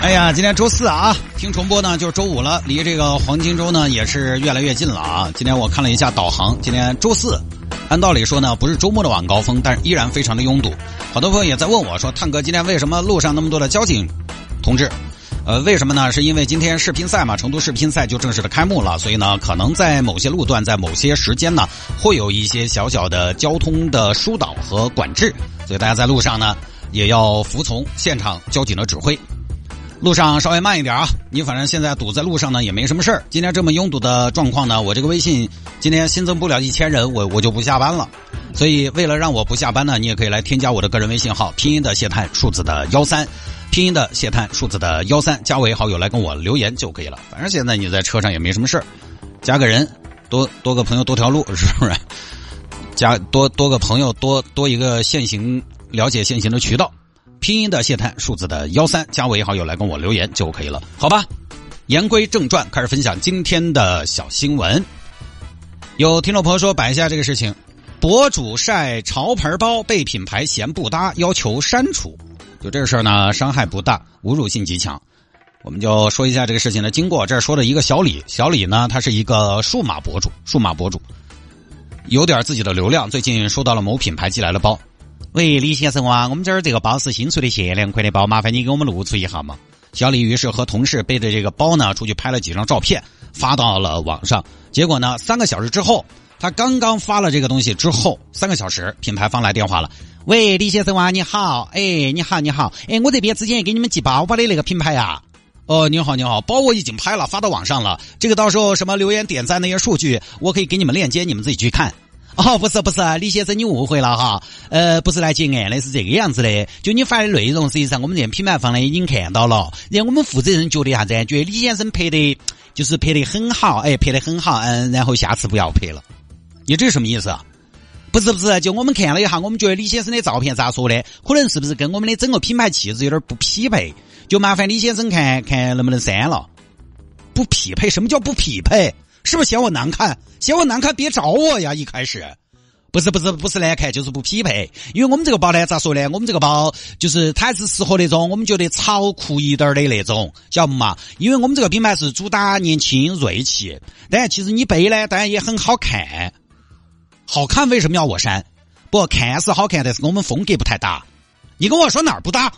哎呀，今天周四啊，听重播呢就是周五了，离这个黄金周呢也是越来越近了啊。今天我看了一下导航，今天周四，按道理说呢不是周末的晚高峰，但是依然非常的拥堵。好多朋友也在问我说，探哥今天为什么路上那么多的交警同志？呃，为什么呢？是因为今天世乒赛嘛，成都世乒赛就正式的开幕了，所以呢，可能在某些路段，在某些时间呢，会有一些小小的交通的疏导和管制，所以大家在路上呢，也要服从现场交警的指挥。路上稍微慢一点啊！你反正现在堵在路上呢，也没什么事儿。今天这么拥堵的状况呢，我这个微信今天新增不了一千人，我我就不下班了。所以为了让我不下班呢，你也可以来添加我的个人微信号，拼音的谢探，数字的幺三，拼音的谢探，数字的幺三，加为好友来跟我留言就可以了。反正现在你在车上也没什么事儿，加个人，多多个朋友多条路，是不是？加多多个朋友，多多一个现行了解现行的渠道。拼音的谢探，数字的幺三，加为好友来跟我留言就可以了，好吧？言归正传，开始分享今天的小新闻。有听众朋友说摆一下这个事情，博主晒潮牌包被品牌嫌不搭，要求删除。就这个事儿呢，伤害不大，侮辱性极强。我们就说一下这个事情的经过。这儿说的一个小李，小李呢，他是一个数码博主，数码博主有点自己的流量，最近收到了某品牌寄来的包。喂，李先生啊，我们这儿这个包是新出的限量款的包，麻烦你给我们露出一下嘛。小李于是和同事背着这个包呢，出去拍了几张照片，发到了网上。结果呢，三个小时之后，他刚刚发了这个东西之后，三个小时，品牌方来电话了。喂，李先生啊，你好，哎，你好，你好，哎，我这边之前也给你们寄包包的那个品牌啊。哦，你好，你好，包我已经拍了，发到网上了。这个到时候什么留言点赞那些数据，我可以给你们链接，你们自己去看。哦，不是不是，李先生你误会了哈，呃，不是来结案的，是这个样子的。就你发的内容，实际上我们这品牌方呢已经看到了，然后我们负责人觉得啥子？觉得李先生拍的，就是拍的很好，哎，拍的很好，嗯，然后下次不要拍了。你这是什么意思？不是不是，就我们看了一下，我们觉得李先生的照片咋说的？可能是不是跟我们的整个品牌气质有点不匹配？就麻烦李先生看看能不能删了。不匹配？什么叫不匹配？是不是嫌我难看？嫌我难看，别找我呀！一开始，不是不是不是难看，就是不匹配。因为我们这个包呢，咋说呢？我们这个包就是它是适合那种我们觉得潮酷一点的那种，晓得不嘛？因为我们这个品牌是主打年轻锐气，但其实你背呢，当然也很好看。好看为什么要我删？不看是好看，但是跟我们风格不太搭。你跟我说哪儿不搭？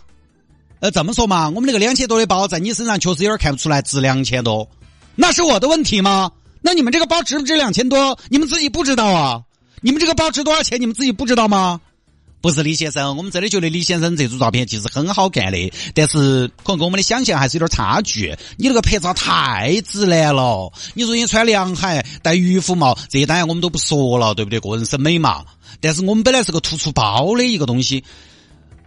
呃，这么说嘛，我们那个两千多的包在你身上确实有点看不出来值两千多，那是我的问题吗？那你们这个包值不值两千多？你们自己不知道啊？你们这个包值多少钱？你们自己不知道吗？不是李先生，我们真的觉得李先生这组照片其实很好看的，但是可能跟我们的想象还是有点差距。你那个拍照太直男了，你说你穿凉鞋戴渔夫帽，这些当然我们都不说了，对不对？个人审美嘛。但是我们本来是个突出包的一个东西。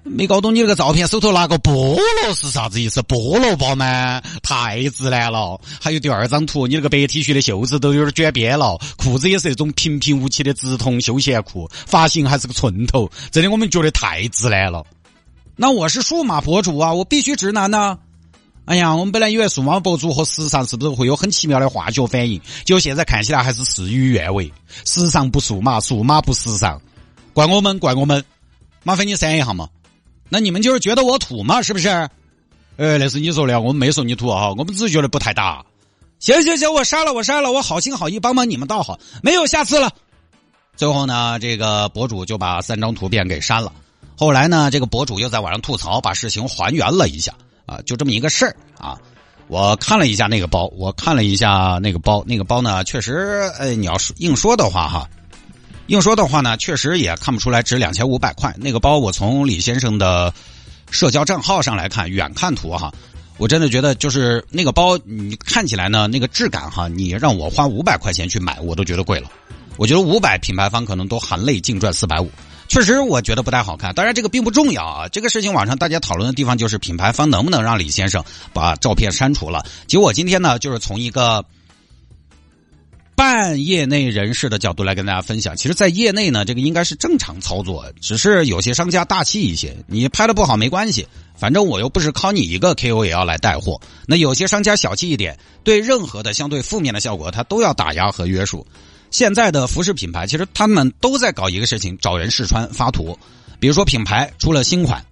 没搞懂你那个照片，手头拿个菠萝是啥子意思？菠萝包吗？太自然了。还有第二张图，你那个白 T 恤的袖子都有点卷边了，裤子也是那种平平无奇的直筒休闲裤，发型还是个寸头，真的我们觉得太自然了。那我是数码博主啊，我必须直男呢。哎呀，我们本来以为数码博主和时尚是不是会有很奇妙的化学反应，结果现在看起来还是事与愿违。时尚不数码，数码不时尚，怪我们，怪我们。麻烦你删一下嘛。那你们就是觉得我土吗？是不是？呃，那是你说的，我们没说你土啊，我们只是觉得不太大。行行行，我删了，我删了，我好心好意帮帮你们倒好，没有下次了。最后呢，这个博主就把三张图片给删了。后来呢，这个博主又在网上吐槽，把事情还原了一下啊，就这么一个事儿啊。我看了一下那个包，我看了一下那个包，那个包呢，确实，呃，你要是硬说的话哈。硬说的话呢，确实也看不出来值两千五百块。那个包，我从李先生的社交账号上来看，远看图哈，我真的觉得就是那个包，你看起来呢，那个质感哈，你让我花五百块钱去买，我都觉得贵了。我觉得五百品牌方可能都含泪净赚四百五，确实我觉得不太好看。当然这个并不重要啊，这个事情网上大家讨论的地方就是品牌方能不能让李先生把照片删除了。结果今天呢，就是从一个。半半业内人士的角度来跟大家分享。其实，在业内呢，这个应该是正常操作，只是有些商家大气一些，你拍的不好没关系，反正我又不是靠你一个 KOL 来带货。那有些商家小气一点，对任何的相对负面的效果，他都要打压和约束。现在的服饰品牌，其实他们都在搞一个事情，找人试穿发图。比如说品牌出了新款，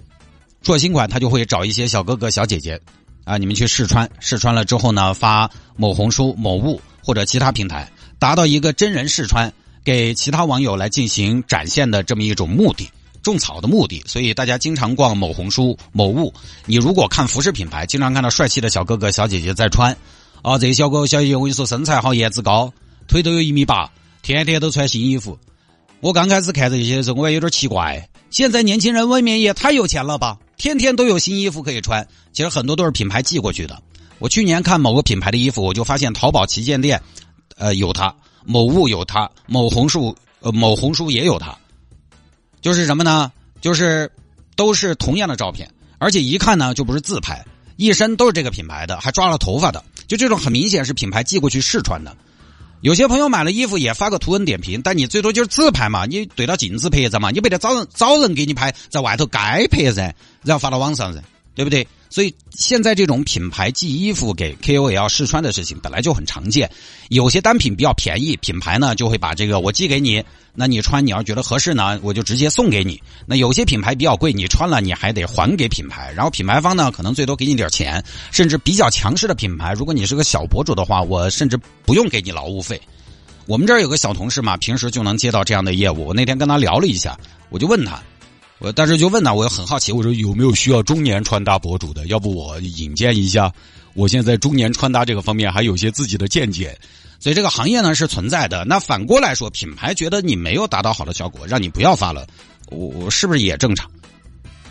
出了新款，他就会找一些小哥哥小姐姐。啊，你们去试穿，试穿了之后呢，发某红书、某物或者其他平台，达到一个真人试穿给其他网友来进行展现的这么一种目的，种草的目的。所以大家经常逛某红书、某物，你如果看服饰品牌，经常看到帅气的小哥哥、小姐姐在穿，啊，这些小哥哥、小姐姐，我跟你说，身材好，颜值高，腿都有一米八，天天都穿新衣服。我刚开始看这些的时候，我也有点奇怪，现在年轻人未免也太有钱了吧？天天都有新衣服可以穿。其实很多都是品牌寄过去的。我去年看某个品牌的衣服，我就发现淘宝旗舰店，呃，有它；某物有它；某红书呃某红书也有它。就是什么呢？就是都是同样的照片，而且一看呢就不是自拍，一身都是这个品牌的，还抓了头发的。就这种很明显是品牌寄过去试穿的。有些朋友买了衣服也发个图文点评，但你最多就是自拍嘛，你对着镜子拍一张嘛，你不得找人找人给你拍，在外头该拍噻，然后发到网上噻，对不对？所以现在这种品牌寄衣服给 KOL 试穿的事情本来就很常见，有些单品比较便宜，品牌呢就会把这个我寄给你，那你穿你要觉得合适呢，我就直接送给你。那有些品牌比较贵，你穿了你还得还给品牌，然后品牌方呢可能最多给你点钱，甚至比较强势的品牌，如果你是个小博主的话，我甚至不用给你劳务费。我们这儿有个小同事嘛，平时就能接到这样的业务。我那天跟他聊了一下，我就问他。我当时就问他，我也很好奇，我说有没有需要中年穿搭博主的？要不我引荐一下？我现在中年穿搭这个方面还有些自己的见解，所以这个行业呢是存在的。那反过来说，品牌觉得你没有达到好的效果，让你不要发了，我我是不是也正常？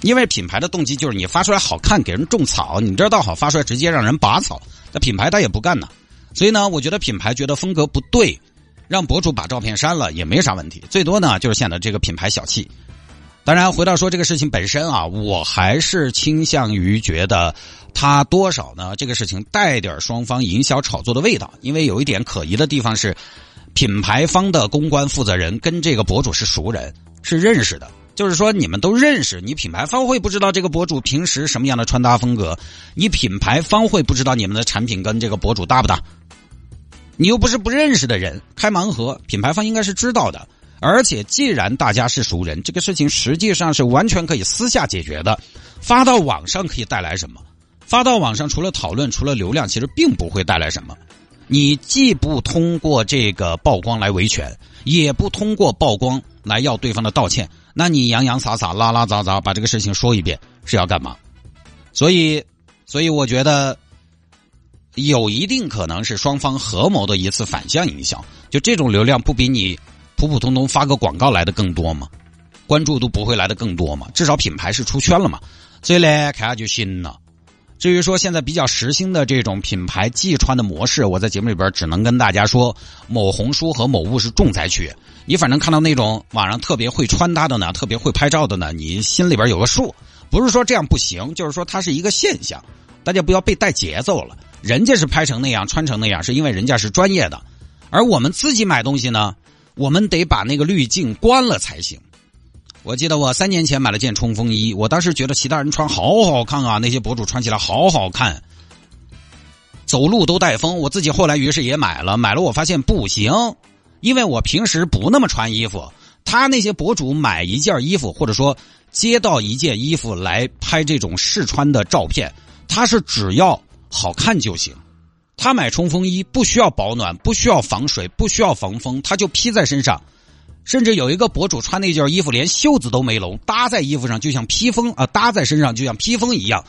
因为品牌的动机就是你发出来好看，给人种草，你这倒好，发出来直接让人拔草，那品牌他也不干呢。所以呢，我觉得品牌觉得风格不对，让博主把照片删了也没啥问题，最多呢就是显得这个品牌小气。当然，回到说这个事情本身啊，我还是倾向于觉得，他多少呢？这个事情带点双方营销炒作的味道。因为有一点可疑的地方是，品牌方的公关负责人跟这个博主是熟人，是认识的。就是说，你们都认识，你品牌方会不知道这个博主平时什么样的穿搭风格？你品牌方会不知道你们的产品跟这个博主搭不搭？你又不是不认识的人，开盲盒，品牌方应该是知道的。而且，既然大家是熟人，这个事情实际上是完全可以私下解决的。发到网上可以带来什么？发到网上除了讨论，除了流量，其实并不会带来什么。你既不通过这个曝光来维权，也不通过曝光来要对方的道歉，那你洋洋洒洒、拉拉杂杂把这个事情说一遍是要干嘛？所以，所以我觉得有一定可能是双方合谋的一次反向营销。就这种流量不比你。普普通通发个广告来的更多吗？关注度不会来的更多吗？至少品牌是出圈了嘛，所以呢，看下就行了。至于说现在比较时兴的这种品牌寄穿的模式，我在节目里边只能跟大家说，某红书和某物是重灾区。你反正看到那种网上特别会穿搭的呢，特别会拍照的呢，你心里边有个数。不是说这样不行，就是说它是一个现象，大家不要被带节奏了。人家是拍成那样，穿成那样，是因为人家是专业的，而我们自己买东西呢。我们得把那个滤镜关了才行。我记得我三年前买了件冲锋衣，我当时觉得其他人穿好好看啊，那些博主穿起来好好看，走路都带风。我自己后来于是也买了，买了我发现不行，因为我平时不那么穿衣服。他那些博主买一件衣服，或者说接到一件衣服来拍这种试穿的照片，他是只要好看就行。他买冲锋衣不需要保暖，不需要防水，不需要防风，他就披在身上。甚至有一个博主穿那件衣服连袖子都没拢，搭在衣服上就像披风啊，搭在身上就像披风一样，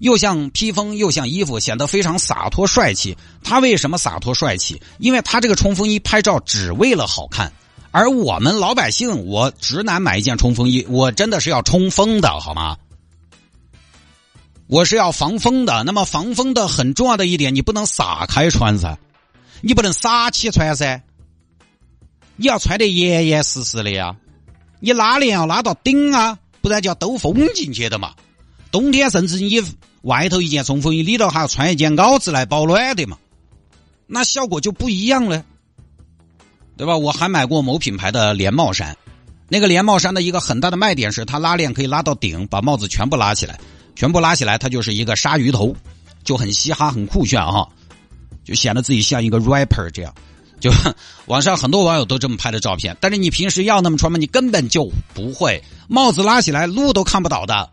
又像披风又像衣服，显得非常洒脱帅气。他为什么洒脱帅气？因为他这个冲锋衣拍照只为了好看，而我们老百姓，我直男买一件冲锋衣，我真的是要冲锋的好吗？我是要防风的，那么防风的很重要的一点，你不能撒开穿噻，你不能撒起穿噻，你要穿得严严实实的呀，你拉链要拉到顶啊，不然就要兜风进去的嘛。冬天甚至你外头一件冲锋衣，里头还要穿一件袄子来保暖的嘛，那效果就不一样了。对吧？我还买过某品牌的连帽衫，那个连帽衫的一个很大的卖点是它拉链可以拉到顶，把帽子全部拉起来，全部拉起来，它就是一个鲨鱼头，就很嘻哈，很酷炫哈，就显得自己像一个 rapper 这样。就 网上很多网友都这么拍的照片，但是你平时要那么穿吗？你根本就不会，帽子拉起来路都看不到的。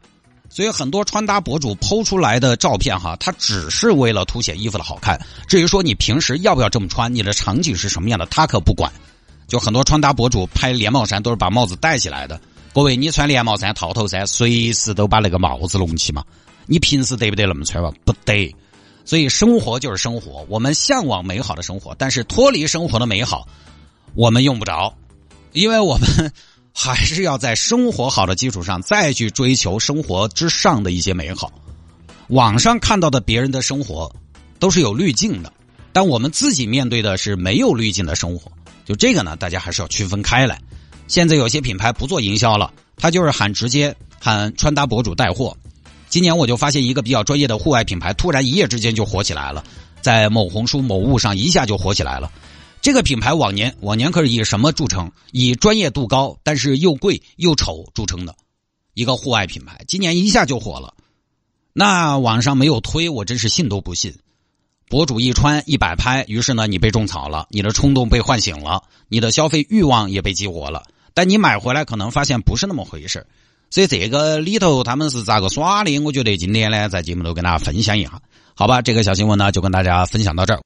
所以很多穿搭博主剖出来的照片哈，他只是为了凸显衣服的好看。至于说你平时要不要这么穿，你的场景是什么样的，他可不管。就很多穿搭博主拍连帽衫都是把帽子戴起来的。各位，你穿连帽衫、套头衫，随时都把那个帽子弄起嘛？你平时得不得那么穿嘛？不得。所以生活就是生活，我们向往美好的生活，但是脱离生活的美好，我们用不着，因为我们还是要在生活好的基础上再去追求生活之上的一些美好。网上看到的别人的生活都是有滤镜的，但我们自己面对的是没有滤镜的生活。就这个呢，大家还是要区分开来。现在有些品牌不做营销了，他就是喊直接喊穿搭博主带货。今年我就发现一个比较专业的户外品牌，突然一夜之间就火起来了，在某红书、某物上一下就火起来了。这个品牌往年往年可是以什么著称？以专业度高，但是又贵又丑著称的一个户外品牌。今年一下就火了，那网上没有推，我真是信都不信。博主一穿一摆拍，于是呢，你被种草了，你的冲动被唤醒了，你的消费欲望也被激活了。但你买回来可能发现不是那么回事。所以这个里头他们是咋个耍的？我觉得今天呢，在节目都跟大家分享一下，好吧？这个小新闻呢，就跟大家分享到这儿。